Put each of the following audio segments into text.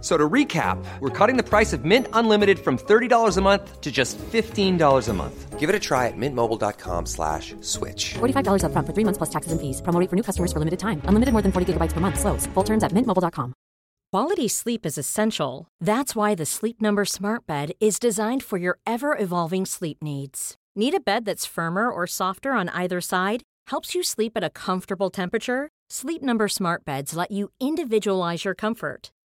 So to recap, we're cutting the price of Mint Unlimited from $30 a month to just $15 a month. Give it a try at mintmobile.com slash switch. $45 up front for three months plus taxes and fees. Promo rate for new customers for limited time. Unlimited more than 40 gigabytes per month. Slows. Full terms at mintmobile.com. Quality sleep is essential. That's why the Sleep Number Smart Bed is designed for your ever-evolving sleep needs. Need a bed that's firmer or softer on either side? Helps you sleep at a comfortable temperature? Sleep Number Smart Beds let you individualize your comfort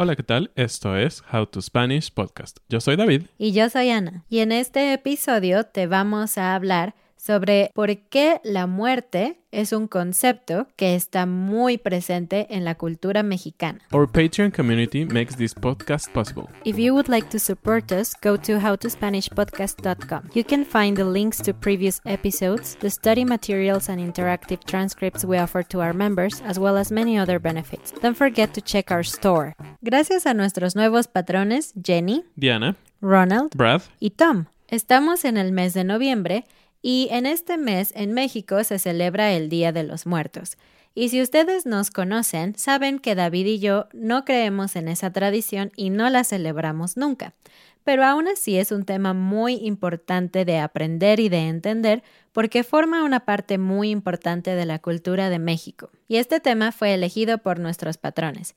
Hola, ¿qué tal? Esto es How to Spanish Podcast. Yo soy David. Y yo soy Ana. Y en este episodio te vamos a hablar sobre por qué la muerte es un concepto que está muy presente en la cultura mexicana. Our Patreon community makes this podcast possible. If you would like to support us, go to howtospanishpodcast.com. You can find the links to previous episodes, the study materials and interactive transcripts we offer to our members, as well as many other benefits. Don't forget to check our store. Gracias a nuestros nuevos patrones, Jenny, Diana, Ronald Brad, y Tom. Estamos en el mes de noviembre y en este mes en México se celebra el Día de los Muertos. Y si ustedes nos conocen, saben que David y yo no creemos en esa tradición y no la celebramos nunca. Pero aún así es un tema muy importante de aprender y de entender porque forma una parte muy importante de la cultura de México. Y este tema fue elegido por nuestros patrones.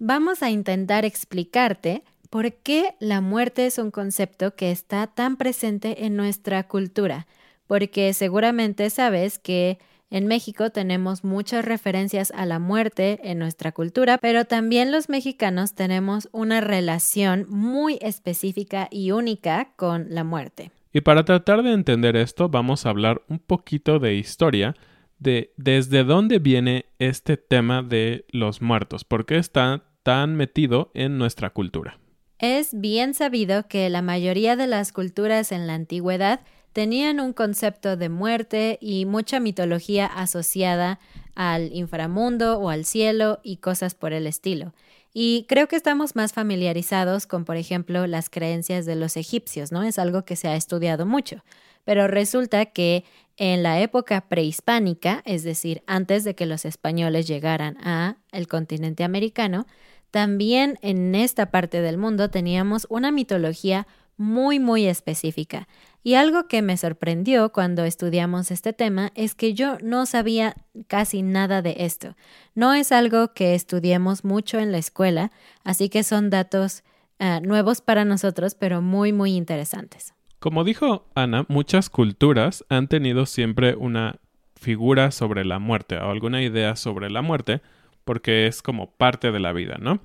Vamos a intentar explicarte ¿Por qué la muerte es un concepto que está tan presente en nuestra cultura? Porque seguramente sabes que en México tenemos muchas referencias a la muerte en nuestra cultura, pero también los mexicanos tenemos una relación muy específica y única con la muerte. Y para tratar de entender esto, vamos a hablar un poquito de historia, de desde dónde viene este tema de los muertos, por qué está tan metido en nuestra cultura. Es bien sabido que la mayoría de las culturas en la antigüedad tenían un concepto de muerte y mucha mitología asociada al inframundo o al cielo y cosas por el estilo. Y creo que estamos más familiarizados con, por ejemplo, las creencias de los egipcios, ¿no? Es algo que se ha estudiado mucho. Pero resulta que en la época prehispánica, es decir, antes de que los españoles llegaran a el continente americano, también en esta parte del mundo teníamos una mitología muy muy específica. Y algo que me sorprendió cuando estudiamos este tema es que yo no sabía casi nada de esto. No es algo que estudiemos mucho en la escuela, así que son datos uh, nuevos para nosotros, pero muy muy interesantes. Como dijo Ana, muchas culturas han tenido siempre una figura sobre la muerte o alguna idea sobre la muerte, porque es como parte de la vida, ¿no?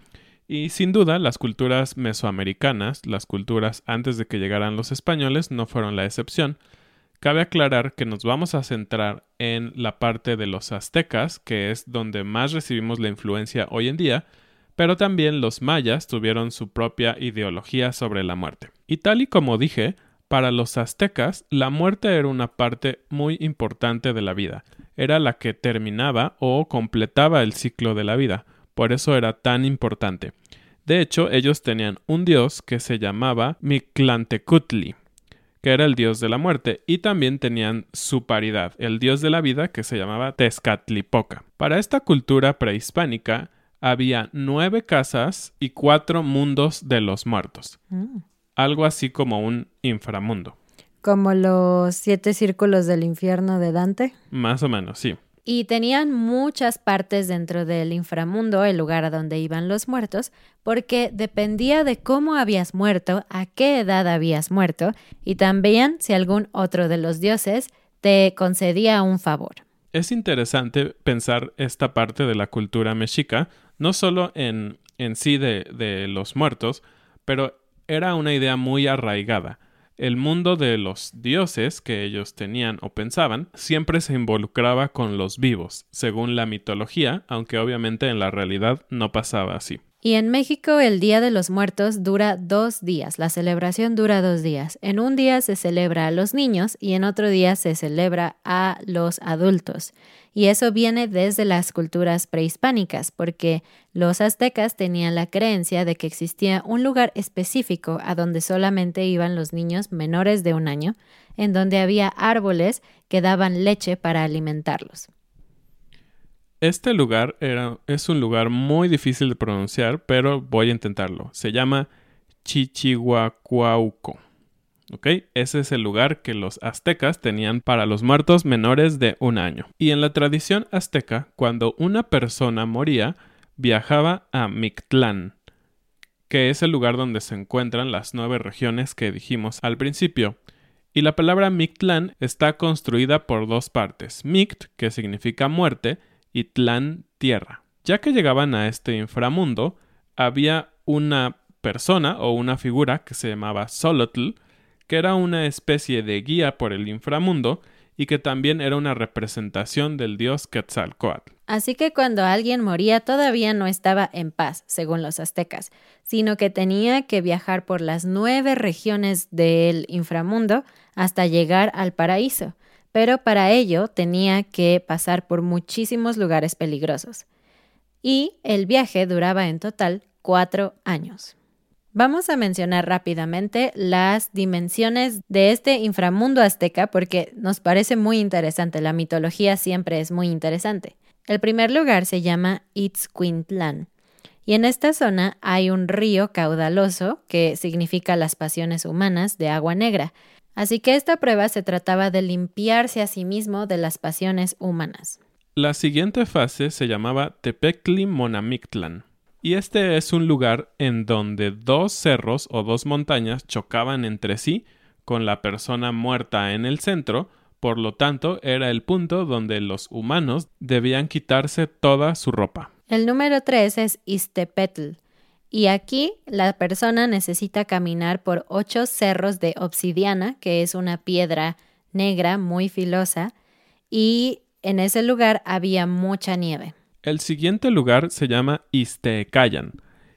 Y sin duda, las culturas mesoamericanas, las culturas antes de que llegaran los españoles, no fueron la excepción. Cabe aclarar que nos vamos a centrar en la parte de los aztecas, que es donde más recibimos la influencia hoy en día, pero también los mayas tuvieron su propia ideología sobre la muerte. Y tal y como dije, para los aztecas la muerte era una parte muy importante de la vida, era la que terminaba o completaba el ciclo de la vida, por eso era tan importante. De hecho, ellos tenían un dios que se llamaba Mictlantecutli, que era el dios de la muerte, y también tenían su paridad, el dios de la vida que se llamaba Tezcatlipoca. Para esta cultura prehispánica había nueve casas y cuatro mundos de los muertos. Algo así como un inframundo. Como los siete círculos del infierno de Dante. Más o menos, sí. Y tenían muchas partes dentro del inframundo, el lugar a donde iban los muertos, porque dependía de cómo habías muerto, a qué edad habías muerto, y también si algún otro de los dioses te concedía un favor. Es interesante pensar esta parte de la cultura mexica, no solo en, en sí de, de los muertos, pero era una idea muy arraigada. El mundo de los dioses que ellos tenían o pensaban siempre se involucraba con los vivos, según la mitología, aunque obviamente en la realidad no pasaba así. Y en México el Día de los Muertos dura dos días, la celebración dura dos días. En un día se celebra a los niños y en otro día se celebra a los adultos. Y eso viene desde las culturas prehispánicas, porque los aztecas tenían la creencia de que existía un lugar específico a donde solamente iban los niños menores de un año, en donde había árboles que daban leche para alimentarlos. Este lugar era, es un lugar muy difícil de pronunciar, pero voy a intentarlo. Se llama Chichihuacuauco. ¿Ok? Ese es el lugar que los aztecas tenían para los muertos menores de un año. Y en la tradición azteca, cuando una persona moría, viajaba a Mictlán, que es el lugar donde se encuentran las nueve regiones que dijimos al principio. Y la palabra Mictlán está construida por dos partes. Mict, que significa muerte, y Tlán tierra. Ya que llegaban a este inframundo, había una persona o una figura que se llamaba Solotl, que era una especie de guía por el inframundo y que también era una representación del dios Quetzalcoatl. Así que cuando alguien moría todavía no estaba en paz, según los aztecas, sino que tenía que viajar por las nueve regiones del inframundo hasta llegar al paraíso pero para ello tenía que pasar por muchísimos lugares peligrosos. Y el viaje duraba en total cuatro años. Vamos a mencionar rápidamente las dimensiones de este inframundo azteca porque nos parece muy interesante, la mitología siempre es muy interesante. El primer lugar se llama Itzcuintlán y en esta zona hay un río caudaloso que significa las pasiones humanas de agua negra Así que esta prueba se trataba de limpiarse a sí mismo de las pasiones humanas. La siguiente fase se llamaba Tepecli Monamictlan, y este es un lugar en donde dos cerros o dos montañas chocaban entre sí, con la persona muerta en el centro, por lo tanto era el punto donde los humanos debían quitarse toda su ropa. El número 3 es Istepetl, y aquí la persona necesita caminar por ocho cerros de obsidiana, que es una piedra negra muy filosa, y en ese lugar había mucha nieve. El siguiente lugar se llama Istecayan,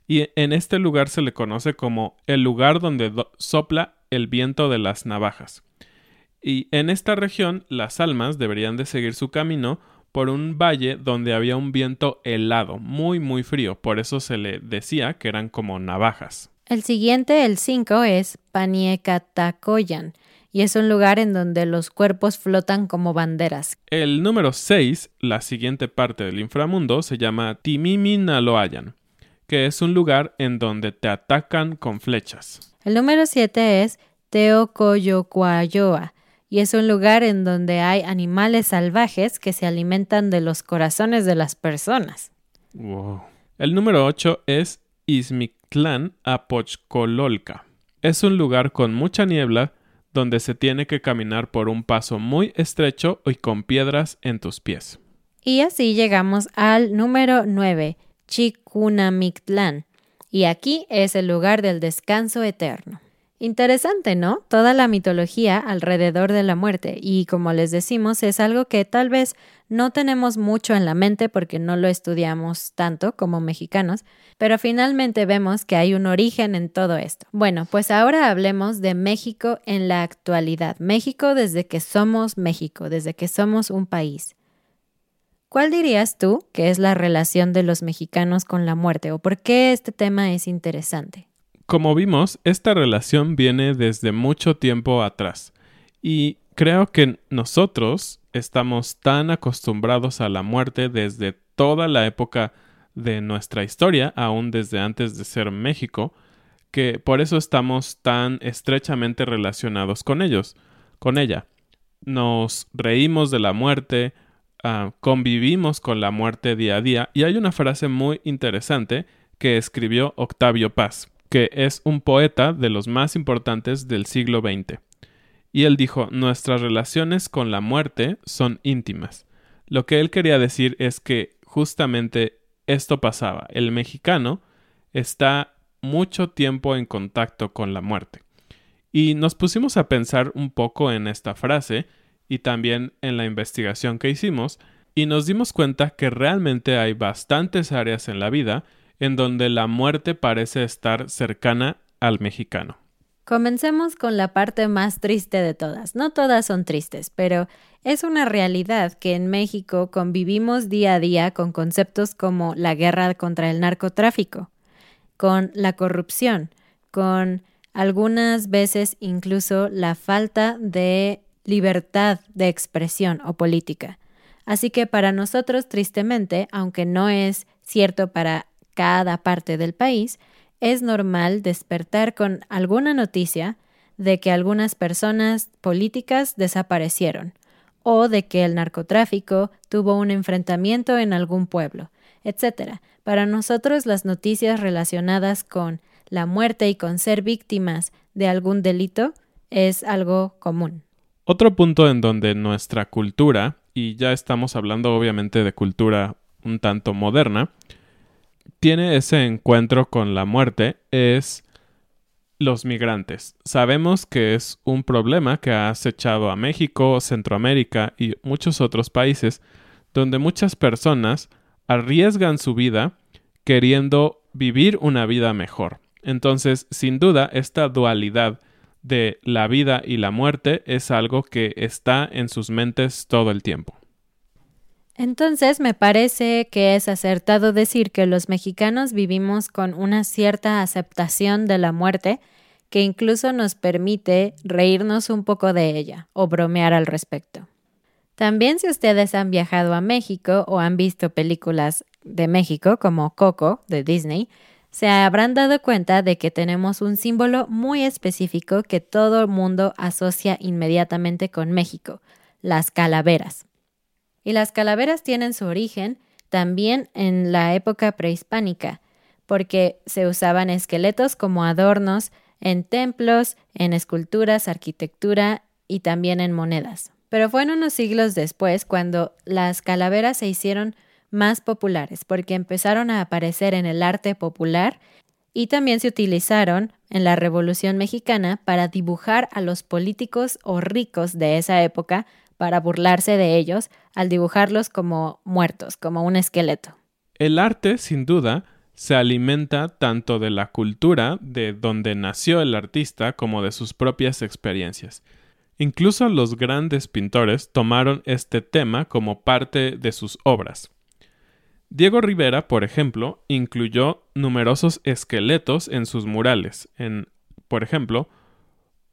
y en este lugar se le conoce como el lugar donde sopla el viento de las navajas. Y en esta región las almas deberían de seguir su camino por un valle donde había un viento helado, muy muy frío, por eso se le decía que eran como navajas. El siguiente, el 5, es Paniecatacoyan, y es un lugar en donde los cuerpos flotan como banderas. El número 6, la siguiente parte del inframundo, se llama Timiminaloayan, que es un lugar en donde te atacan con flechas. El número 7 es Teocoyocuayoa, y es un lugar en donde hay animales salvajes que se alimentan de los corazones de las personas. El número 8 es Izmictlán Apochcololca. Es un lugar con mucha niebla donde se tiene que caminar por un paso muy estrecho y con piedras en tus pies. Y así llegamos al número 9, Chicunamictlán. Y aquí es el lugar del descanso eterno. Interesante, ¿no? Toda la mitología alrededor de la muerte y como les decimos es algo que tal vez no tenemos mucho en la mente porque no lo estudiamos tanto como mexicanos, pero finalmente vemos que hay un origen en todo esto. Bueno, pues ahora hablemos de México en la actualidad. México desde que somos México, desde que somos un país. ¿Cuál dirías tú que es la relación de los mexicanos con la muerte o por qué este tema es interesante? Como vimos, esta relación viene desde mucho tiempo atrás y creo que nosotros estamos tan acostumbrados a la muerte desde toda la época de nuestra historia, aún desde antes de ser México, que por eso estamos tan estrechamente relacionados con ellos, con ella. Nos reímos de la muerte, Ah, convivimos con la muerte día a día y hay una frase muy interesante que escribió Octavio Paz, que es un poeta de los más importantes del siglo XX. Y él dijo, nuestras relaciones con la muerte son íntimas. Lo que él quería decir es que justamente esto pasaba. El mexicano está mucho tiempo en contacto con la muerte. Y nos pusimos a pensar un poco en esta frase y también en la investigación que hicimos, y nos dimos cuenta que realmente hay bastantes áreas en la vida en donde la muerte parece estar cercana al mexicano. Comencemos con la parte más triste de todas. No todas son tristes, pero es una realidad que en México convivimos día a día con conceptos como la guerra contra el narcotráfico, con la corrupción, con algunas veces incluso la falta de libertad de expresión o política. Así que para nosotros, tristemente, aunque no es cierto para cada parte del país, es normal despertar con alguna noticia de que algunas personas políticas desaparecieron o de que el narcotráfico tuvo un enfrentamiento en algún pueblo, etc. Para nosotros las noticias relacionadas con la muerte y con ser víctimas de algún delito es algo común. Otro punto en donde nuestra cultura, y ya estamos hablando obviamente de cultura un tanto moderna, tiene ese encuentro con la muerte es los migrantes. Sabemos que es un problema que ha acechado a México, Centroamérica y muchos otros países donde muchas personas arriesgan su vida queriendo vivir una vida mejor. Entonces, sin duda, esta dualidad de la vida y la muerte es algo que está en sus mentes todo el tiempo. Entonces me parece que es acertado decir que los mexicanos vivimos con una cierta aceptación de la muerte que incluso nos permite reírnos un poco de ella o bromear al respecto. También si ustedes han viajado a México o han visto películas de México como Coco de Disney, se habrán dado cuenta de que tenemos un símbolo muy específico que todo el mundo asocia inmediatamente con México, las calaveras. Y las calaveras tienen su origen también en la época prehispánica, porque se usaban esqueletos como adornos en templos, en esculturas, arquitectura y también en monedas. Pero fue en unos siglos después cuando las calaveras se hicieron más populares porque empezaron a aparecer en el arte popular y también se utilizaron en la Revolución Mexicana para dibujar a los políticos o ricos de esa época para burlarse de ellos al dibujarlos como muertos, como un esqueleto. El arte, sin duda, se alimenta tanto de la cultura de donde nació el artista como de sus propias experiencias. Incluso los grandes pintores tomaron este tema como parte de sus obras. Diego Rivera, por ejemplo, incluyó numerosos esqueletos en sus murales, en, por ejemplo,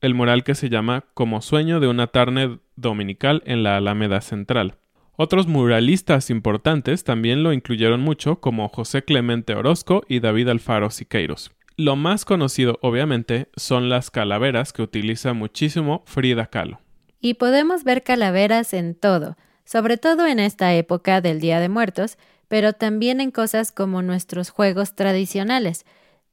el mural que se llama Como sueño de una tarde dominical en la Alameda Central. Otros muralistas importantes también lo incluyeron mucho, como José Clemente Orozco y David Alfaro Siqueiros. Lo más conocido, obviamente, son las calaveras que utiliza muchísimo Frida Kahlo. Y podemos ver calaveras en todo, sobre todo en esta época del Día de Muertos, pero también en cosas como nuestros juegos tradicionales.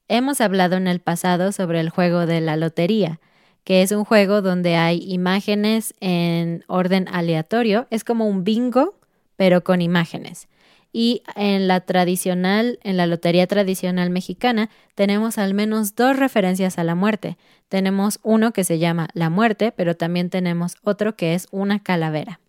Hemos hablado en el pasado sobre el juego de la lotería, que es un juego donde hay imágenes en orden aleatorio, es como un bingo, pero con imágenes. Y en la tradicional, en la lotería tradicional mexicana, tenemos al menos dos referencias a la muerte. Tenemos uno que se llama la muerte, pero también tenemos otro que es una calavera.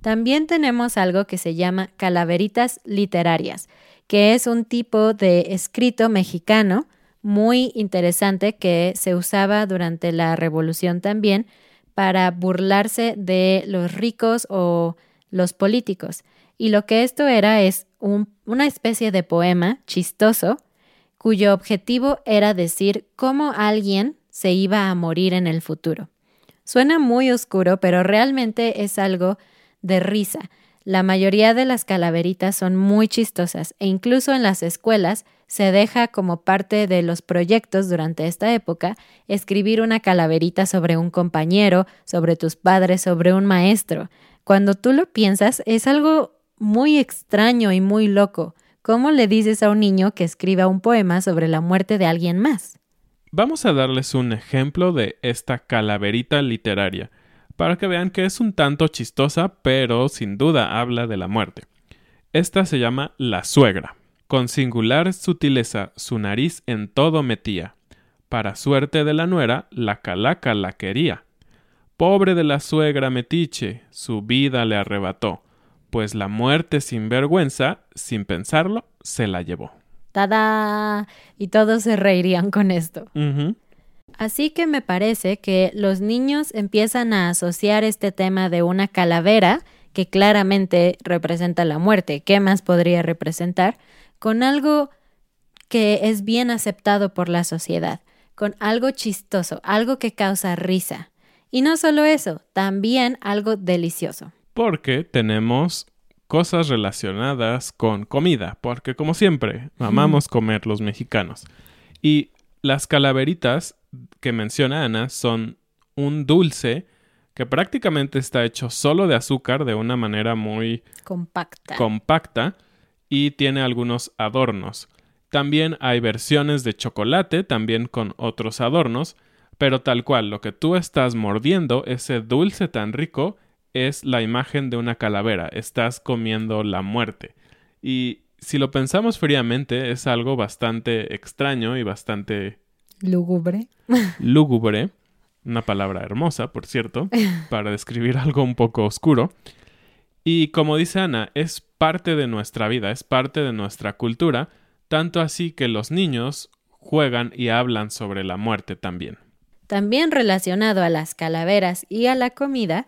También tenemos algo que se llama calaveritas literarias, que es un tipo de escrito mexicano muy interesante que se usaba durante la revolución también para burlarse de los ricos o los políticos. Y lo que esto era es una especie de poema chistoso cuyo objetivo era decir cómo alguien se iba a morir en el futuro. Suena muy oscuro, pero realmente es algo de risa. La mayoría de las calaveritas son muy chistosas e incluso en las escuelas se deja como parte de los proyectos durante esta época escribir una calaverita sobre un compañero, sobre tus padres, sobre un maestro. Cuando tú lo piensas es algo muy extraño y muy loco. ¿Cómo le dices a un niño que escriba un poema sobre la muerte de alguien más? Vamos a darles un ejemplo de esta calaverita literaria para que vean que es un tanto chistosa, pero sin duda habla de la muerte. Esta se llama La suegra. Con singular sutileza su nariz en todo metía. Para suerte de la nuera, la calaca la quería. Pobre de la suegra metiche, su vida le arrebató, pues la muerte sin vergüenza, sin pensarlo, se la llevó. ¡Tada! Y todos se reirían con esto. Así que me parece que los niños empiezan a asociar este tema de una calavera, que claramente representa la muerte, ¿qué más podría representar? Con algo que es bien aceptado por la sociedad, con algo chistoso, algo que causa risa. Y no solo eso, también algo delicioso. Porque tenemos cosas relacionadas con comida, porque como siempre, amamos comer los mexicanos. Y las calaveritas que menciona Ana son un dulce que prácticamente está hecho solo de azúcar de una manera muy compacta. compacta y tiene algunos adornos. También hay versiones de chocolate, también con otros adornos, pero tal cual, lo que tú estás mordiendo, ese dulce tan rico, es la imagen de una calavera, estás comiendo la muerte. Y si lo pensamos fríamente, es algo bastante extraño y bastante Lúgubre. Lúgubre, una palabra hermosa, por cierto, para describir algo un poco oscuro. Y como dice Ana, es parte de nuestra vida, es parte de nuestra cultura, tanto así que los niños juegan y hablan sobre la muerte también. También relacionado a las calaveras y a la comida,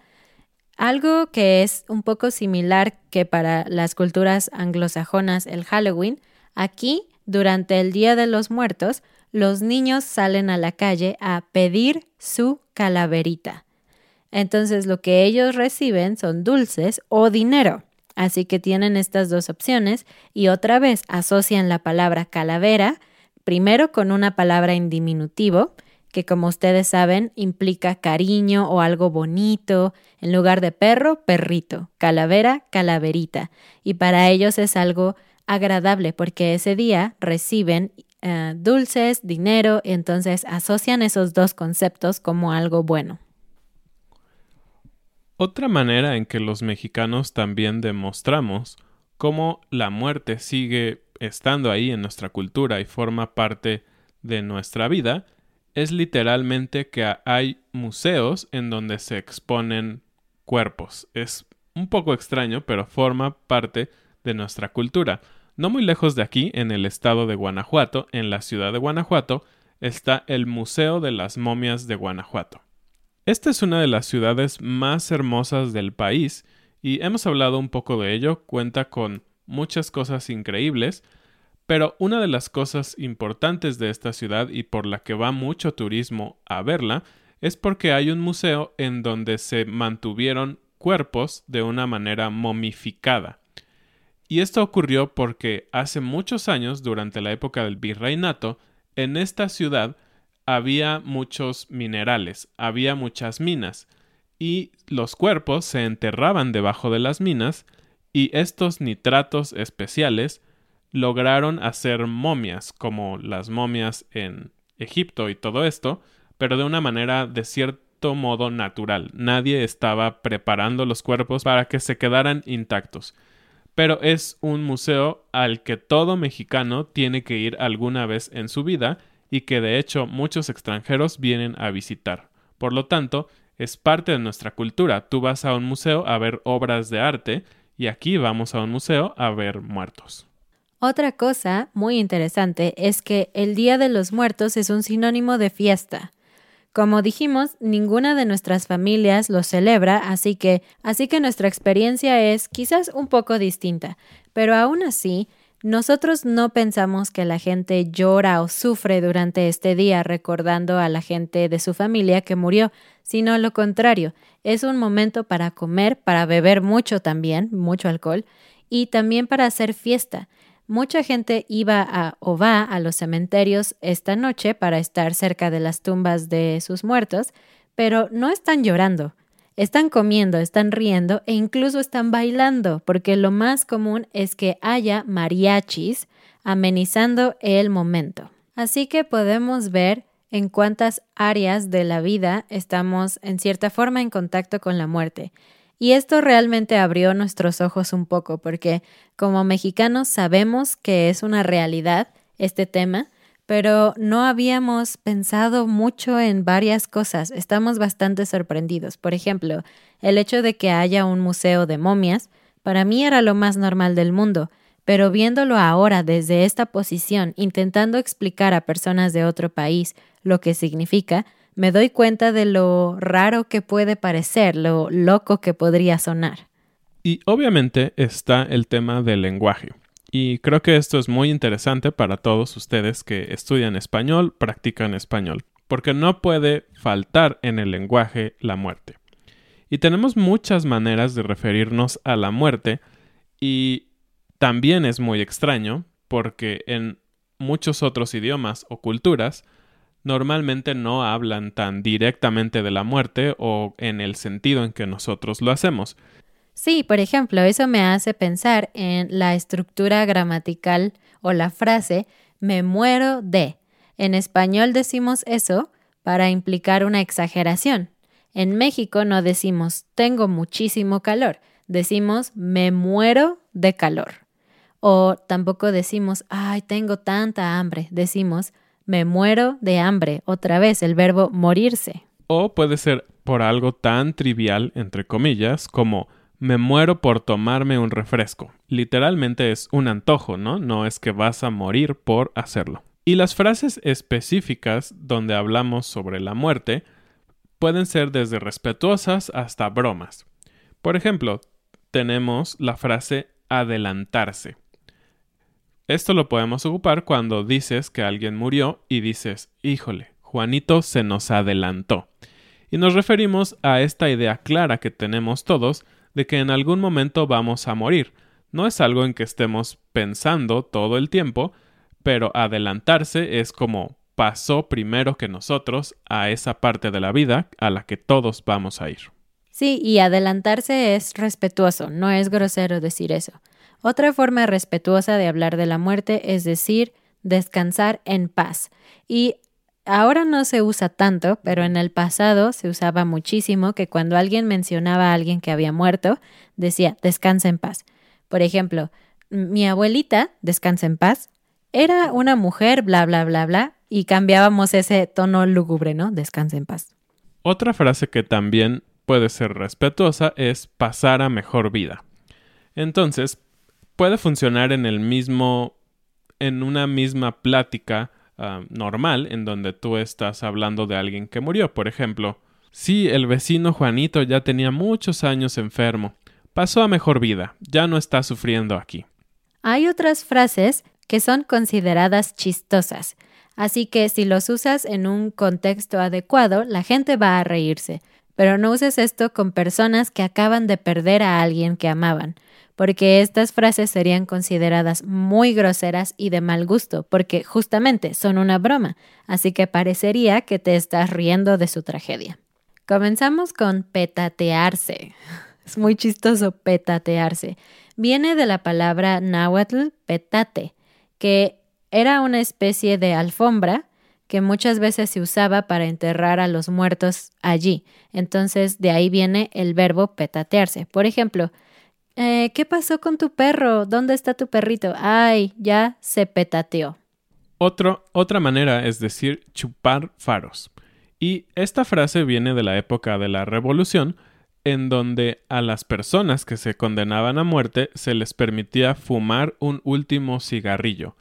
algo que es un poco similar que para las culturas anglosajonas el Halloween, aquí, durante el Día de los Muertos, los niños salen a la calle a pedir su calaverita. Entonces lo que ellos reciben son dulces o dinero. Así que tienen estas dos opciones y otra vez asocian la palabra calavera primero con una palabra en diminutivo, que como ustedes saben implica cariño o algo bonito, en lugar de perro, perrito, calavera, calaverita. Y para ellos es algo agradable porque ese día reciben eh, dulces, dinero, entonces asocian esos dos conceptos como algo bueno. Otra manera en que los mexicanos también demostramos cómo la muerte sigue estando ahí en nuestra cultura y forma parte de nuestra vida es literalmente que hay museos en donde se exponen cuerpos. Es un poco extraño, pero forma parte de nuestra cultura. No muy lejos de aquí, en el estado de Guanajuato, en la ciudad de Guanajuato, está el Museo de las Momias de Guanajuato. Esta es una de las ciudades más hermosas del país y hemos hablado un poco de ello, cuenta con muchas cosas increíbles, pero una de las cosas importantes de esta ciudad y por la que va mucho turismo a verla es porque hay un museo en donde se mantuvieron cuerpos de una manera momificada. Y esto ocurrió porque hace muchos años, durante la época del virreinato, en esta ciudad había muchos minerales, había muchas minas, y los cuerpos se enterraban debajo de las minas, y estos nitratos especiales lograron hacer momias, como las momias en Egipto y todo esto, pero de una manera de cierto modo natural. Nadie estaba preparando los cuerpos para que se quedaran intactos pero es un museo al que todo mexicano tiene que ir alguna vez en su vida y que de hecho muchos extranjeros vienen a visitar. Por lo tanto, es parte de nuestra cultura. Tú vas a un museo a ver obras de arte y aquí vamos a un museo a ver muertos. Otra cosa muy interesante es que el Día de los Muertos es un sinónimo de fiesta. Como dijimos, ninguna de nuestras familias lo celebra, así que, así que nuestra experiencia es quizás un poco distinta, pero aún así, nosotros no pensamos que la gente llora o sufre durante este día recordando a la gente de su familia que murió, sino lo contrario, es un momento para comer, para beber mucho también, mucho alcohol, y también para hacer fiesta. Mucha gente iba a o va a los cementerios esta noche para estar cerca de las tumbas de sus muertos, pero no están llorando. Están comiendo, están riendo e incluso están bailando, porque lo más común es que haya mariachis amenizando el momento. Así que podemos ver en cuántas áreas de la vida estamos en cierta forma en contacto con la muerte. Y esto realmente abrió nuestros ojos un poco, porque como mexicanos sabemos que es una realidad este tema, pero no habíamos pensado mucho en varias cosas. Estamos bastante sorprendidos. Por ejemplo, el hecho de que haya un museo de momias, para mí era lo más normal del mundo, pero viéndolo ahora desde esta posición, intentando explicar a personas de otro país lo que significa, me doy cuenta de lo raro que puede parecer, lo loco que podría sonar. Y obviamente está el tema del lenguaje. Y creo que esto es muy interesante para todos ustedes que estudian español, practican español, porque no puede faltar en el lenguaje la muerte. Y tenemos muchas maneras de referirnos a la muerte y también es muy extraño porque en muchos otros idiomas o culturas normalmente no hablan tan directamente de la muerte o en el sentido en que nosotros lo hacemos. Sí, por ejemplo, eso me hace pensar en la estructura gramatical o la frase me muero de. En español decimos eso para implicar una exageración. En México no decimos tengo muchísimo calor, decimos me muero de calor. O tampoco decimos ay, tengo tanta hambre, decimos me muero de hambre, otra vez el verbo morirse. O puede ser por algo tan trivial, entre comillas, como me muero por tomarme un refresco. Literalmente es un antojo, ¿no? No es que vas a morir por hacerlo. Y las frases específicas donde hablamos sobre la muerte pueden ser desde respetuosas hasta bromas. Por ejemplo, tenemos la frase adelantarse. Esto lo podemos ocupar cuando dices que alguien murió y dices, híjole, Juanito se nos adelantó. Y nos referimos a esta idea clara que tenemos todos de que en algún momento vamos a morir. No es algo en que estemos pensando todo el tiempo, pero adelantarse es como pasó primero que nosotros a esa parte de la vida a la que todos vamos a ir. Sí, y adelantarse es respetuoso, no es grosero decir eso. Otra forma respetuosa de hablar de la muerte es decir descansar en paz. Y ahora no se usa tanto, pero en el pasado se usaba muchísimo que cuando alguien mencionaba a alguien que había muerto, decía descansa en paz. Por ejemplo, mi abuelita, descansa en paz, era una mujer, bla, bla, bla, bla, y cambiábamos ese tono lúgubre, ¿no? Descansa en paz. Otra frase que también puede ser respetuosa es pasar a mejor vida. Entonces, puede funcionar en el mismo, en una misma plática ah, normal, en donde tú estás hablando de alguien que murió. Por ejemplo, sí, el vecino Juanito ya tenía muchos años enfermo. Pasó a mejor vida, ya no está sufriendo aquí. Hay otras frases que son consideradas chistosas, así que si los usas en un contexto adecuado, la gente va a reírse. Pero no uses esto con personas que acaban de perder a alguien que amaban porque estas frases serían consideradas muy groseras y de mal gusto, porque justamente son una broma, así que parecería que te estás riendo de su tragedia. Comenzamos con petatearse. Es muy chistoso petatearse. Viene de la palabra náhuatl petate, que era una especie de alfombra que muchas veces se usaba para enterrar a los muertos allí. Entonces de ahí viene el verbo petatearse. Por ejemplo, eh, ¿Qué pasó con tu perro? ¿Dónde está tu perrito? Ay, ya se petateó. otra manera es decir chupar faros. Y esta frase viene de la época de la Revolución, en donde a las personas que se condenaban a muerte se les permitía fumar un último cigarrillo.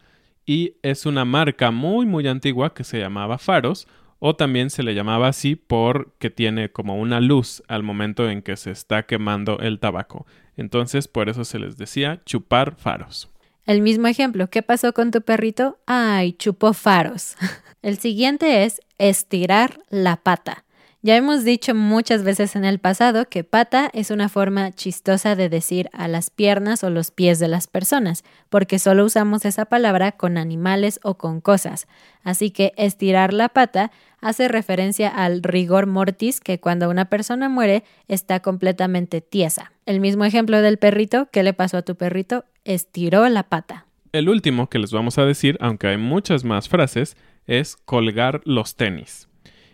Y es una marca muy muy antigua que se llamaba Faros, o también se le llamaba así porque tiene como una luz al momento en que se está quemando el tabaco. Entonces por eso se les decía chupar faros. El mismo ejemplo, ¿qué pasó con tu perrito? Ay, chupó faros. El siguiente es estirar la pata. Ya hemos dicho muchas veces en el pasado que pata es una forma chistosa de decir a las piernas o los pies de las personas, porque solo usamos esa palabra con animales o con cosas. Así que estirar la pata hace referencia al rigor mortis que cuando una persona muere está completamente tiesa. El mismo ejemplo del perrito, ¿qué le pasó a tu perrito? Estiró la pata. El último que les vamos a decir, aunque hay muchas más frases, es colgar los tenis.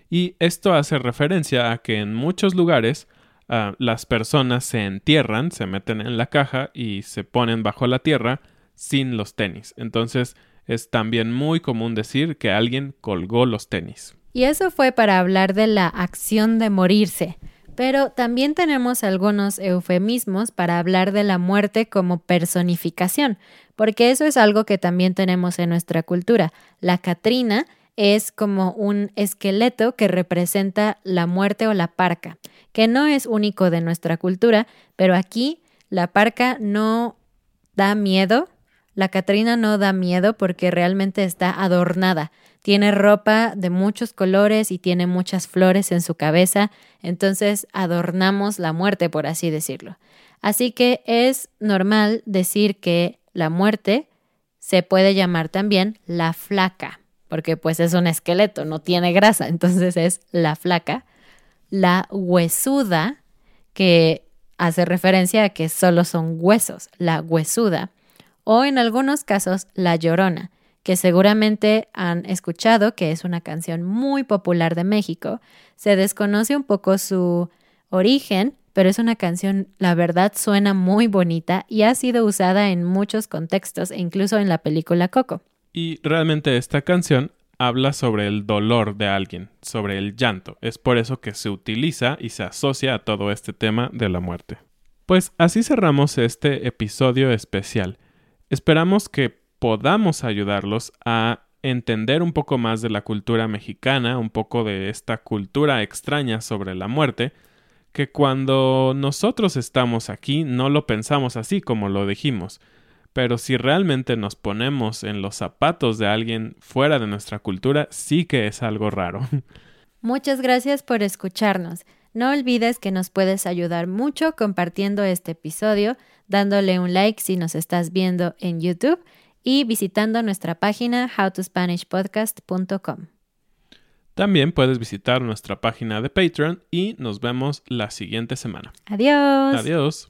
Y esto hace referencia a que en muchos lugares ah, las personas se entierran, se meten en la caja y se ponen bajo la tierra sin los tenis. Entonces es también muy común decir que alguien colgó los tenis. Y eso fue para hablar de la acción de morirse. Pero también tenemos algunos eufemismos para hablar de la muerte como personificación, porque eso es algo que también tenemos en nuestra cultura. La Catrina es como un esqueleto que representa la muerte o la parca, que no es único de nuestra cultura, pero aquí la parca no da miedo, la Catrina no da miedo porque realmente está adornada. Tiene ropa de muchos colores y tiene muchas flores en su cabeza, entonces adornamos la muerte, por así decirlo. Así que es normal decir que la muerte se puede llamar también la flaca porque pues es un esqueleto, no tiene grasa, entonces es la flaca, la huesuda, que hace referencia a que solo son huesos, la huesuda, o en algunos casos la llorona, que seguramente han escuchado que es una canción muy popular de México. Se desconoce un poco su origen, pero es una canción, la verdad, suena muy bonita y ha sido usada en muchos contextos incluso en la película Coco. Y realmente esta canción habla sobre el dolor de alguien, sobre el llanto. Es por eso que se utiliza y se asocia a todo este tema de la muerte. Pues así cerramos este episodio especial. Esperamos que podamos ayudarlos a entender un poco más de la cultura mexicana, un poco de esta cultura extraña sobre la muerte, que cuando nosotros estamos aquí no lo pensamos así como lo dijimos. Pero si realmente nos ponemos en los zapatos de alguien fuera de nuestra cultura, sí que es algo raro. Muchas gracias por escucharnos. No olvides que nos puedes ayudar mucho compartiendo este episodio, dándole un like si nos estás viendo en YouTube y visitando nuestra página howtospanishpodcast.com. También puedes visitar nuestra página de Patreon y nos vemos la siguiente semana. Adiós. Adiós.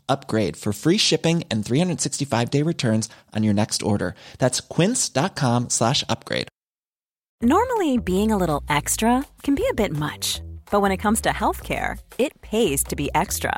upgrade for free shipping and 365 day returns on your next order. That's quince.com slash upgrade. Normally, being a little extra can be a bit much, but when it comes to healthcare, it pays to be extra.